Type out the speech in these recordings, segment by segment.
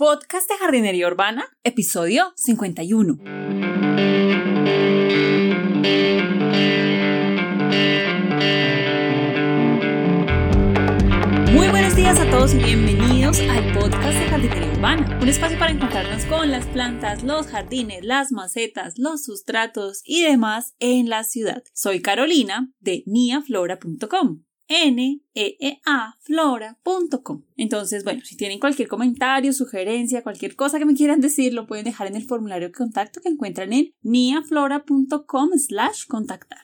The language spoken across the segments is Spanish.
Podcast de Jardinería Urbana, episodio 51. Muy buenos días a todos y bienvenidos al podcast de Jardinería Urbana, un espacio para encontrarnos con las plantas, los jardines, las macetas, los sustratos y demás en la ciudad. Soy Carolina de niaflora.com neeaflora.com. Entonces, bueno, si tienen cualquier comentario, sugerencia, cualquier cosa que me quieran decir, lo pueden dejar en el formulario de contacto que encuentran en niaflora.com slash contactar.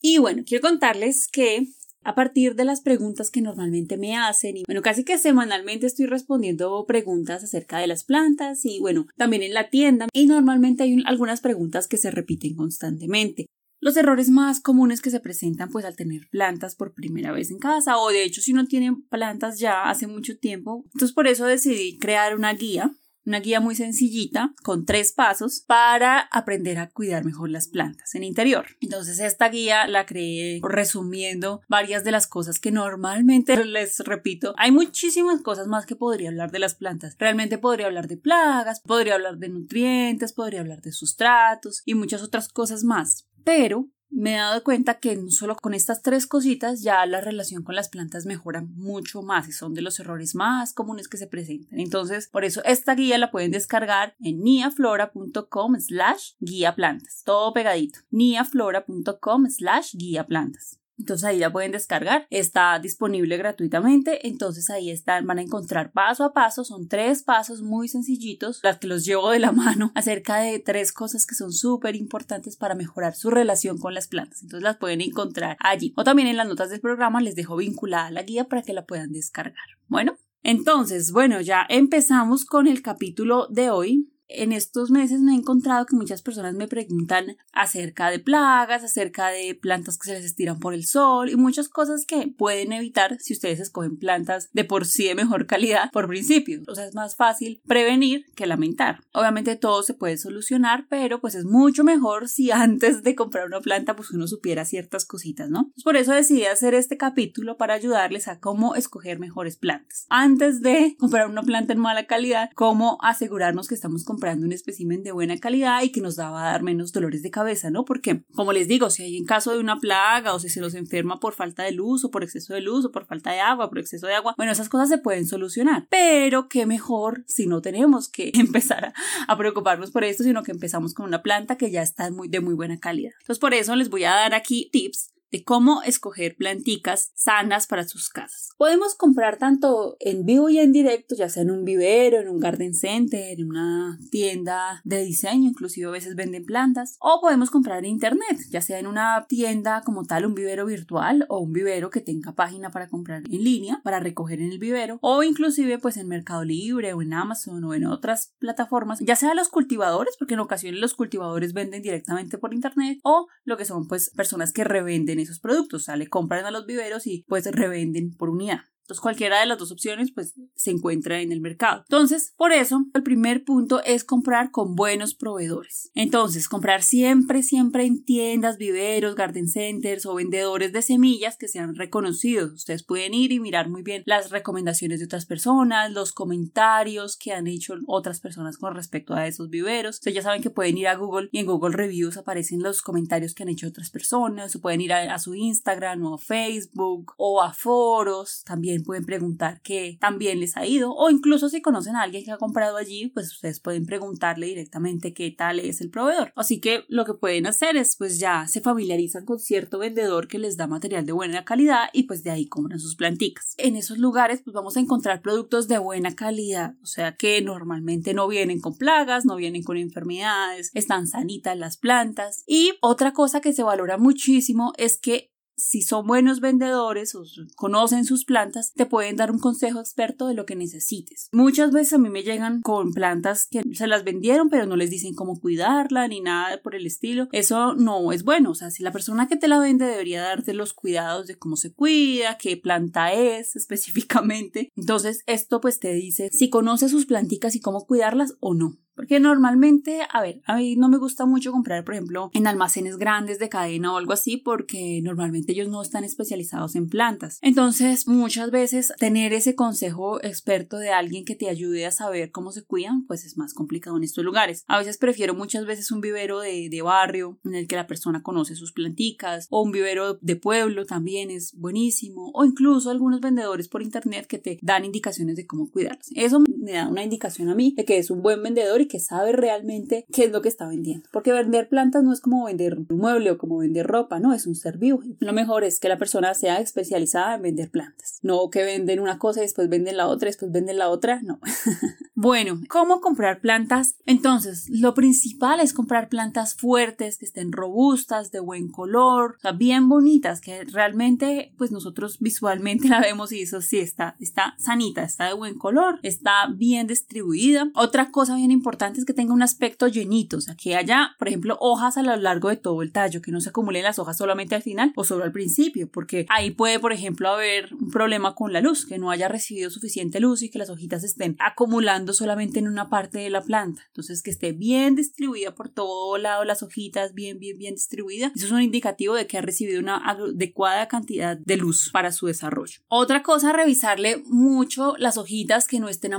Y bueno, quiero contarles que a partir de las preguntas que normalmente me hacen y bueno, casi que semanalmente estoy respondiendo preguntas acerca de las plantas y bueno, también en la tienda y normalmente hay algunas preguntas que se repiten constantemente. Los errores más comunes que se presentan pues al tener plantas por primera vez en casa o de hecho si no tienen plantas ya hace mucho tiempo. Entonces por eso decidí crear una guía, una guía muy sencillita con tres pasos para aprender a cuidar mejor las plantas en interior. Entonces esta guía la creé resumiendo varias de las cosas que normalmente les repito. Hay muchísimas cosas más que podría hablar de las plantas. Realmente podría hablar de plagas, podría hablar de nutrientes, podría hablar de sustratos y muchas otras cosas más pero me he dado cuenta que no solo con estas tres cositas ya la relación con las plantas mejora mucho más y son de los errores más comunes que se presentan. Entonces, por eso esta guía la pueden descargar en niaflora.com slash guía plantas. Todo pegadito. niaflora.com slash guía plantas. Entonces ahí la pueden descargar, está disponible gratuitamente, entonces ahí están, van a encontrar paso a paso, son tres pasos muy sencillitos, las que los llevo de la mano, acerca de tres cosas que son súper importantes para mejorar su relación con las plantas, entonces las pueden encontrar allí. O también en las notas del programa les dejo vinculada la guía para que la puedan descargar. Bueno, entonces, bueno, ya empezamos con el capítulo de hoy, en estos meses me he encontrado que muchas personas me preguntan acerca de plagas, acerca de plantas que se les estiran por el sol y muchas cosas que pueden evitar si ustedes escogen plantas de por sí de mejor calidad por principio. O sea, es más fácil prevenir que lamentar. Obviamente todo se puede solucionar, pero pues es mucho mejor si antes de comprar una planta pues uno supiera ciertas cositas, ¿no? por eso decidí hacer este capítulo para ayudarles a cómo escoger mejores plantas. Antes de comprar una planta en mala calidad, cómo asegurarnos que estamos comprando comprando un espécimen de buena calidad y que nos va a dar menos dolores de cabeza, ¿no? Porque, como les digo, si hay en caso de una plaga o si se nos enferma por falta de luz o por exceso de luz o por falta de agua, por exceso de agua, bueno, esas cosas se pueden solucionar. Pero qué mejor si no tenemos que empezar a, preocuparnos por esto, sino que empezamos con una planta que ya está muy, de muy buena calidad. Entonces, por eso les voy a dar aquí tips de cómo escoger planticas sanas para sus casas. Podemos comprar tanto en vivo y en directo, ya sea en un vivero, en un garden center, en una tienda de diseño, inclusive a veces venden plantas, o podemos comprar en internet, ya sea en una tienda como tal, un vivero virtual o un vivero que tenga página para comprar en línea, para recoger en el vivero, o inclusive pues en Mercado Libre o en Amazon o en otras plataformas, ya sea los cultivadores, porque en ocasiones los cultivadores venden directamente por internet, o lo que son pues personas que revenden esos productos, o sea, le compran a los viveros y pues revenden por unidad. Entonces cualquiera de las dos opciones pues se encuentra en el mercado. Entonces, por eso, el primer punto es comprar con buenos proveedores. Entonces, comprar siempre, siempre en tiendas, viveros, garden centers o vendedores de semillas que sean reconocidos. Ustedes pueden ir y mirar muy bien las recomendaciones de otras personas, los comentarios que han hecho otras personas con respecto a esos viveros. Ustedes ya saben que pueden ir a Google y en Google Reviews aparecen los comentarios que han hecho otras personas. O pueden ir a, a su Instagram o a Facebook o a foros también pueden preguntar qué también les ha ido o incluso si conocen a alguien que ha comprado allí, pues ustedes pueden preguntarle directamente qué tal es el proveedor. Así que lo que pueden hacer es pues ya se familiarizan con cierto vendedor que les da material de buena calidad y pues de ahí compran sus planticas. En esos lugares pues vamos a encontrar productos de buena calidad, o sea que normalmente no vienen con plagas, no vienen con enfermedades, están sanitas las plantas y otra cosa que se valora muchísimo es que si son buenos vendedores o conocen sus plantas, te pueden dar un consejo experto de lo que necesites. Muchas veces a mí me llegan con plantas que se las vendieron, pero no les dicen cómo cuidarla ni nada por el estilo. Eso no es bueno. O sea, si la persona que te la vende debería darte los cuidados de cómo se cuida, qué planta es específicamente. Entonces, esto pues te dice si conoce sus planticas y cómo cuidarlas o no. Porque normalmente, a ver, a mí no me gusta mucho comprar, por ejemplo, en almacenes grandes de cadena o algo así, porque normalmente ellos no están especializados en plantas. Entonces, muchas veces tener ese consejo experto de alguien que te ayude a saber cómo se cuidan, pues es más complicado en estos lugares. A veces prefiero muchas veces un vivero de, de barrio en el que la persona conoce sus planticas, o un vivero de pueblo también es buenísimo, o incluso algunos vendedores por internet que te dan indicaciones de cómo cuidarlas. Eso me da una indicación a mí de que es un buen vendedor y que sabe realmente qué es lo que está vendiendo. Porque vender plantas no es como vender un mueble o como vender ropa, no, es un ser vivo. Lo mejor es que la persona sea especializada en vender plantas. No que venden una cosa y después venden la otra y después venden la otra, no. bueno, ¿cómo comprar plantas? Entonces, lo principal es comprar plantas fuertes, que estén robustas, de buen color, bien bonitas, que realmente pues nosotros visualmente la vemos y eso sí está, está sanita, está de buen color, está bien distribuida. Otra cosa bien importante es que tenga un aspecto llenito, o sea, que haya, por ejemplo, hojas a lo largo de todo el tallo, que no se acumulen las hojas solamente al final o solo al principio, porque ahí puede, por ejemplo, haber un problema con la luz, que no haya recibido suficiente luz y que las hojitas estén acumulando solamente en una parte de la planta. Entonces, que esté bien distribuida por todo lado las hojitas, bien, bien, bien distribuida. Eso es un indicativo de que ha recibido una adecuada cantidad de luz para su desarrollo. Otra cosa, revisarle mucho las hojitas que no estén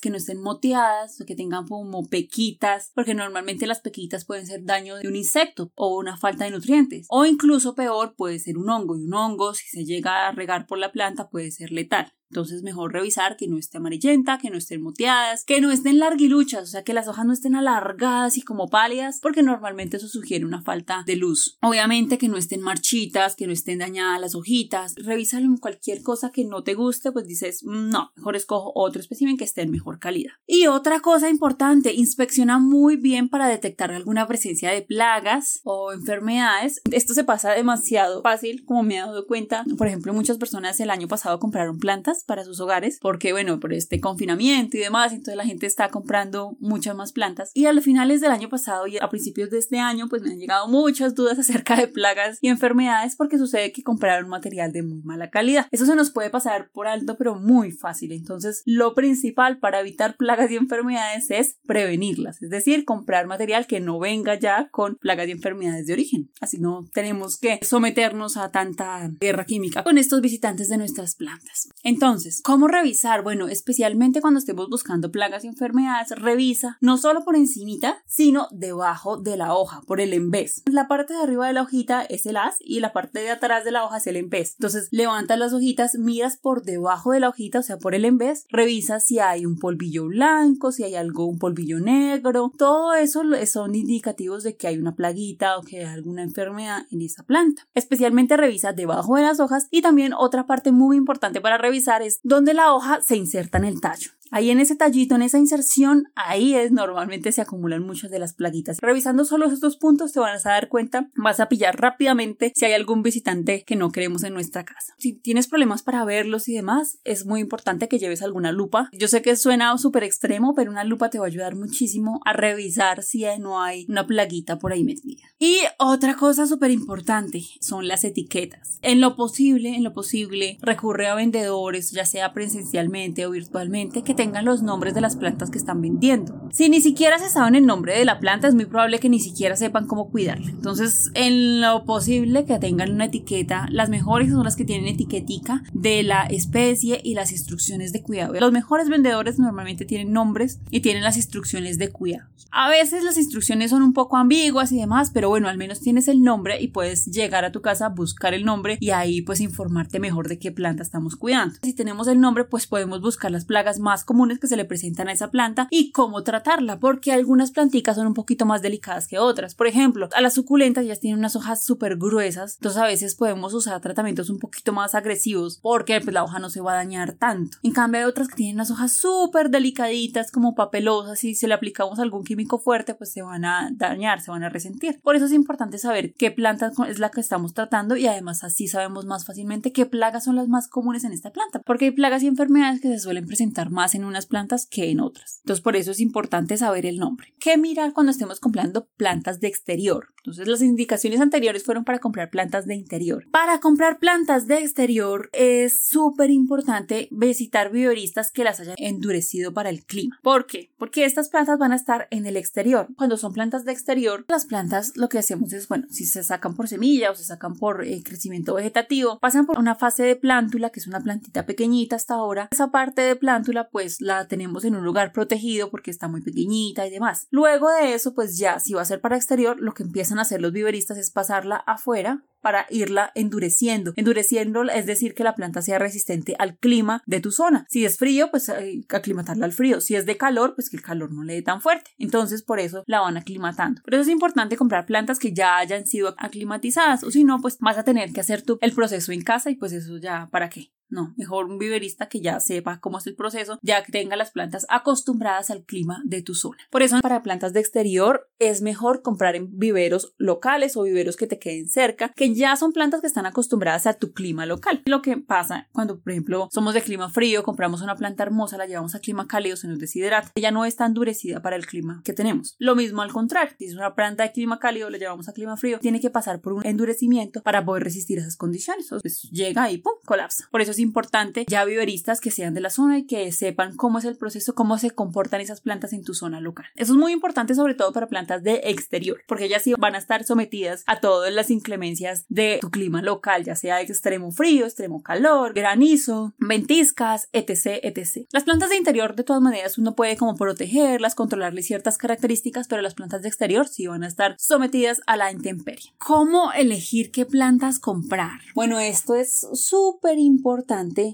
que no estén moteadas, que tengan como pequitas, porque normalmente las pequitas pueden ser daño de un insecto o una falta de nutrientes. O incluso peor, puede ser un hongo. Y un hongo, si se llega a regar por la planta, puede ser letal. Entonces mejor revisar que no esté amarillenta, que no estén moteadas, que no estén larguiluchas, o sea que las hojas no estén alargadas y como pálidas, porque normalmente eso sugiere una falta de luz. Obviamente que no estén marchitas, que no estén dañadas las hojitas. Revísalo en cualquier cosa que no te guste, pues dices, mm, no, mejor escojo otro espécimen que esté en mejor calidad. Y otra cosa importante, inspecciona muy bien para detectar alguna presencia de plagas o enfermedades. Esto se pasa demasiado fácil, como me he dado cuenta. Por ejemplo, muchas personas el año pasado compraron plantas para sus hogares, porque bueno, por este confinamiento y demás, entonces la gente está comprando muchas más plantas. Y a los finales del año pasado y a principios de este año, pues me han llegado muchas dudas acerca de plagas y enfermedades porque sucede que compraron material de muy mala calidad. Eso se nos puede pasar por alto, pero muy fácil. Entonces, lo principal para evitar plagas y enfermedades es prevenirlas, es decir, comprar material que no venga ya con plagas y enfermedades de origen. Así no tenemos que someternos a tanta guerra química con estos visitantes de nuestras plantas. Entonces, entonces, ¿cómo revisar? Bueno, especialmente cuando estemos buscando plagas y enfermedades, revisa no solo por encimita, sino debajo de la hoja, por el embés. La parte de arriba de la hojita es el as y la parte de atrás de la hoja es el embés. Entonces, levantas las hojitas, miras por debajo de la hojita, o sea, por el embés, revisa si hay un polvillo blanco, si hay algo, un polvillo negro. Todo eso son indicativos de que hay una plaguita o que hay alguna enfermedad en esa planta. Especialmente revisa debajo de las hojas y también otra parte muy importante para revisar donde la hoja se inserta en el tallo. Ahí en ese tallito, en esa inserción, ahí es normalmente se acumulan muchas de las plaguitas. Revisando solo estos puntos te vas a dar cuenta, vas a pillar rápidamente si hay algún visitante que no queremos en nuestra casa. Si tienes problemas para verlos y demás, es muy importante que lleves alguna lupa. Yo sé que suena súper extremo, pero una lupa te va a ayudar muchísimo a revisar si no hay una plaguita por ahí metida. Y otra cosa súper importante son las etiquetas. En lo posible, en lo posible, recurre a vendedores, ya sea presencialmente o virtualmente, que te tengan los nombres de las plantas que están vendiendo. Si ni siquiera se saben el nombre de la planta, es muy probable que ni siquiera sepan cómo cuidarla. Entonces, en lo posible que tengan una etiqueta, las mejores son las que tienen etiquetica de la especie y las instrucciones de cuidado. Los mejores vendedores normalmente tienen nombres y tienen las instrucciones de cuidado. A veces las instrucciones son un poco ambiguas y demás, pero bueno, al menos tienes el nombre y puedes llegar a tu casa, buscar el nombre y ahí pues informarte mejor de qué planta estamos cuidando. Si tenemos el nombre, pues podemos buscar las plagas más comunes que se le presentan a esa planta y cómo tratarla, porque algunas plantitas son un poquito más delicadas que otras. Por ejemplo, a las suculentas ya tienen unas hojas súper gruesas, entonces a veces podemos usar tratamientos un poquito más agresivos porque pues, la hoja no se va a dañar tanto. En cambio hay otras que tienen unas hojas súper delicaditas como papelosas y si le aplicamos algún químico fuerte pues se van a dañar, se van a resentir. Por eso es importante saber qué planta es la que estamos tratando y además así sabemos más fácilmente qué plagas son las más comunes en esta planta, porque hay plagas y enfermedades que se suelen presentar más en unas plantas que en otras. Entonces por eso es importante saber el nombre. ¿Qué mirar cuando estemos comprando plantas de exterior? Entonces las indicaciones anteriores fueron para comprar plantas de interior. Para comprar plantas de exterior es súper importante visitar viveristas que las hayan endurecido para el clima. ¿Por qué? Porque estas plantas van a estar en el exterior. Cuando son plantas de exterior, las plantas lo que hacemos es, bueno, si se sacan por semilla o se sacan por eh, crecimiento vegetativo, pasan por una fase de plántula, que es una plantita pequeñita hasta ahora. Esa parte de plántula pues la tenemos en un lugar protegido porque está muy pequeñita y demás. Luego de eso, pues ya si va a ser para exterior, lo que empiezan hacer los viveristas es pasarla afuera para irla endureciendo. Endureciendo es decir que la planta sea resistente al clima de tu zona. Si es frío, pues aclimatarla al frío. Si es de calor, pues que el calor no le dé tan fuerte. Entonces por eso la van aclimatando. Por eso es importante comprar plantas que ya hayan sido aclimatizadas o si no, pues vas a tener que hacer tú el proceso en casa y pues eso ya para qué. No, mejor un viverista que ya sepa cómo es el proceso, ya que tenga las plantas acostumbradas al clima de tu zona. Por eso, para plantas de exterior es mejor comprar en viveros locales o viveros que te queden cerca, que ya son plantas que están acostumbradas a tu clima local. Lo que pasa cuando, por ejemplo, somos de clima frío, compramos una planta hermosa, la llevamos a clima cálido, se nos deshidrata. Ella no está endurecida para el clima que tenemos. Lo mismo al contrario, si es una planta de clima cálido, la llevamos a clima frío, tiene que pasar por un endurecimiento para poder resistir esas condiciones. Entonces llega y ¡pum! colapsa. Por eso es importante ya viveristas que sean de la zona y que sepan cómo es el proceso, cómo se comportan esas plantas en tu zona local. Eso es muy importante sobre todo para plantas de exterior, porque ellas sí van a estar sometidas a todas las inclemencias de tu clima local, ya sea extremo frío, extremo calor, granizo, ventiscas, etc, etc. Las plantas de interior de todas maneras uno puede como protegerlas, controlarles ciertas características, pero las plantas de exterior sí van a estar sometidas a la intemperie. ¿Cómo elegir qué plantas comprar? Bueno, esto es súper importante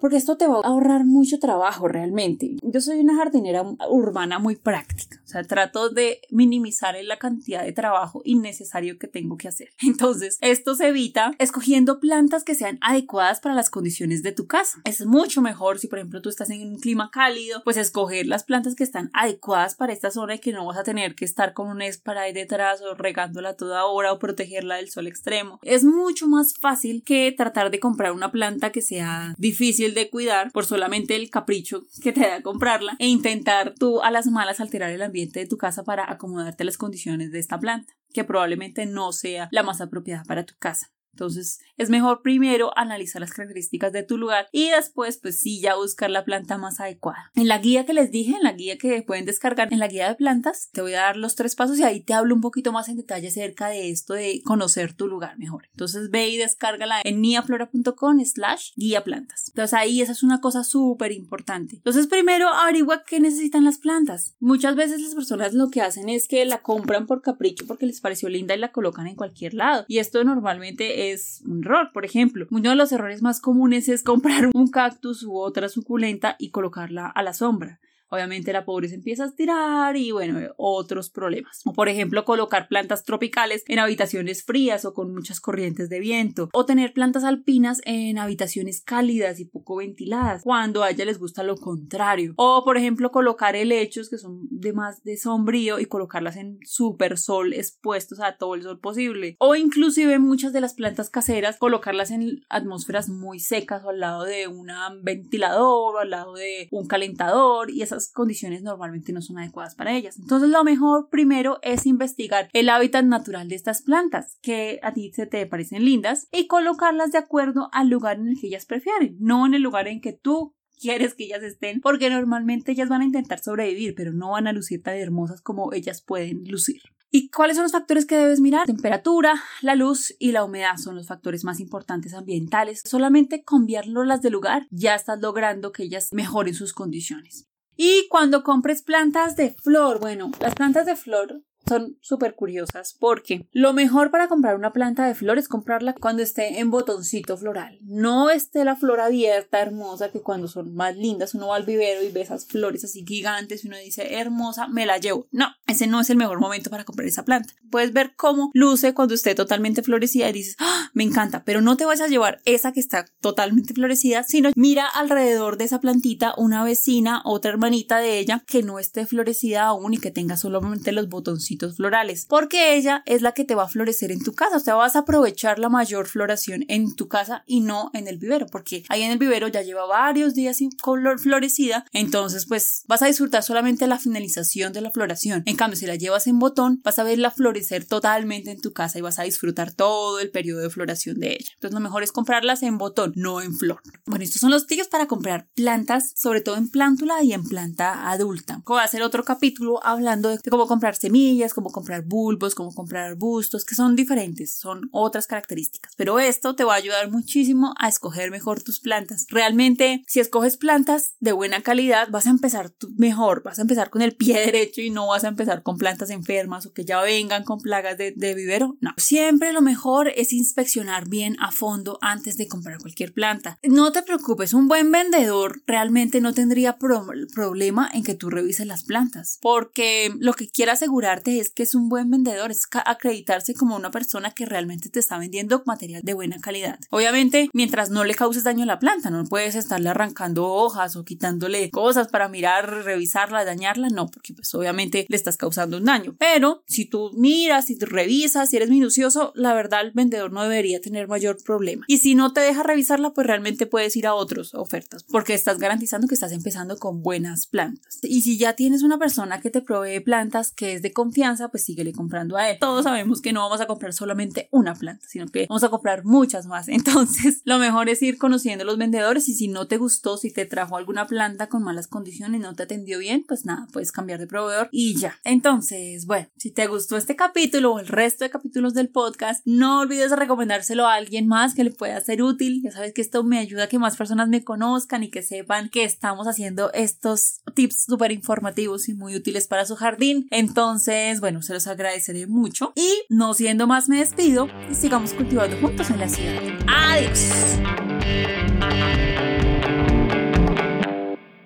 porque esto te va a ahorrar mucho trabajo realmente. Yo soy una jardinera urbana muy práctica, o sea, trato de minimizar la cantidad de trabajo innecesario que tengo que hacer. Entonces, esto se evita escogiendo plantas que sean adecuadas para las condiciones de tu casa. Es mucho mejor si, por ejemplo, tú estás en un clima cálido, pues escoger las plantas que están adecuadas para esta zona y que no vas a tener que estar con un spray detrás o regándola toda hora o protegerla del sol extremo. Es mucho más fácil que tratar de comprar una planta que sea difícil de cuidar por solamente el capricho que te da comprarla e intentar tú a las malas alterar el ambiente de tu casa para acomodarte a las condiciones de esta planta, que probablemente no sea la más apropiada para tu casa. Entonces es mejor primero analizar las características de tu lugar y después pues sí ya buscar la planta más adecuada. En la guía que les dije, en la guía que pueden descargar, en la guía de plantas, te voy a dar los tres pasos y ahí te hablo un poquito más en detalle acerca de esto de conocer tu lugar mejor. Entonces ve y descárgala en niaflora.com slash guía plantas. Entonces ahí esa es una cosa súper importante. Entonces primero averigua qué necesitan las plantas. Muchas veces las personas lo que hacen es que la compran por capricho porque les pareció linda y la colocan en cualquier lado. Y esto normalmente es un error. Por ejemplo, uno de los errores más comunes es comprar un cactus u otra suculenta y colocarla a la sombra obviamente la pobreza empieza a estirar y bueno, otros problemas. O por ejemplo, colocar plantas tropicales en habitaciones frías o con muchas corrientes de viento. O tener plantas alpinas en habitaciones cálidas y poco ventiladas, cuando a ella les gusta lo contrario. O por ejemplo, colocar helechos que son de más de sombrío y colocarlas en super sol expuestos a todo el sol posible. O inclusive muchas de las plantas caseras, colocarlas en atmósferas muy secas o al lado de un ventilador o al lado de un calentador y esas condiciones normalmente no son adecuadas para ellas. Entonces lo mejor primero es investigar el hábitat natural de estas plantas que a ti se te parecen lindas y colocarlas de acuerdo al lugar en el que ellas prefieren, no en el lugar en que tú quieres que ellas estén, porque normalmente ellas van a intentar sobrevivir, pero no van a lucir tan hermosas como ellas pueden lucir. ¿Y cuáles son los factores que debes mirar? Temperatura, la luz y la humedad son los factores más importantes ambientales. Solamente cambiarlas de lugar ya estás logrando que ellas mejoren sus condiciones. Y cuando compres plantas de flor, bueno, las plantas de flor son súper curiosas porque lo mejor para comprar una planta de flor es comprarla cuando esté en botoncito floral. No esté la flor abierta, hermosa, que cuando son más lindas uno va al vivero y ve esas flores así gigantes y uno dice hermosa, me la llevo. No, ese no es el mejor momento para comprar esa planta. Puedes ver cómo luce cuando esté totalmente florecida y dices, ¡Ah! me encanta, pero no te vas a llevar esa que está totalmente florecida, sino mira alrededor de esa plantita una vecina, otra hermanita de ella que no esté florecida aún y que tenga solamente los botoncitos bomboncitos florales, porque ella es la que te va a florecer en tu casa, o sea, vas a aprovechar la mayor floración en tu casa y no en el vivero, porque ahí en el vivero ya lleva varios días sin color florecida, entonces pues vas a disfrutar solamente la finalización de la floración. En cambio, si la llevas en botón, vas a verla florecer totalmente en tu casa y vas a disfrutar todo el periodo de floración de ella. Entonces lo mejor es comprarlas en botón, no en flor. Bueno, estos son los tips para comprar plantas, sobre todo en plántula y en planta adulta. Voy a hacer otro capítulo hablando de cómo comprar semillas, cómo comprar bulbos, cómo comprar arbustos, que son diferentes, son otras características. Pero esto te va a ayudar muchísimo a escoger mejor tus plantas. Realmente, si escoges plantas de buena calidad, vas a empezar mejor, vas a empezar con el pie derecho y no vas a empezar con plantas enfermas o que ya vengan con plagas de, vivero. No, siempre lo mejor es inspeccionar bien a fondo antes de comprar cualquier planta. No te preocupes, un buen vendedor realmente no tendría problema en que tú revises las plantas, porque lo que quiere asegurarte es que es un buen vendedor, es acreditarse como una persona que realmente te está vendiendo material de buena calidad. Obviamente, mientras no le causes daño a la planta, no puedes estarle arrancando hojas o quitándole cosas para mirar, revisarla, dañarla, no, porque pues obviamente le estás causando un daño. Pero si tú miras, si revisas, si eres minucioso, la verdad el vendedor no debería tener mayor problema. Y si no te deja revisarla, pues realmente puedes ir a otras ofertas, porque estás garantizando que estás empezando con buenas plantas. Y si ya tienes una persona que te provee plantas que es de confianza, pues síguele comprando a él. Todos sabemos que no vamos a comprar solamente una planta, sino que vamos a comprar muchas más. Entonces, lo mejor es ir conociendo los vendedores y si no te gustó, si te trajo alguna planta con malas condiciones, no te atendió bien, pues nada, puedes cambiar de proveedor y ya. Entonces, bueno, si te gustó este capítulo o el resto de capítulos del podcast, no olvides recomendárselo a alguien más que le pueda ser útil. Ya sabes que esto me ayuda a que más personas me conozcan y que sepan que estamos haciendo estos tips súper informativos y muy útiles para su jardín. Entonces, bueno, se los agradeceré mucho. Y no siendo más, me despido y sigamos cultivando juntos en la ciudad. Adiós.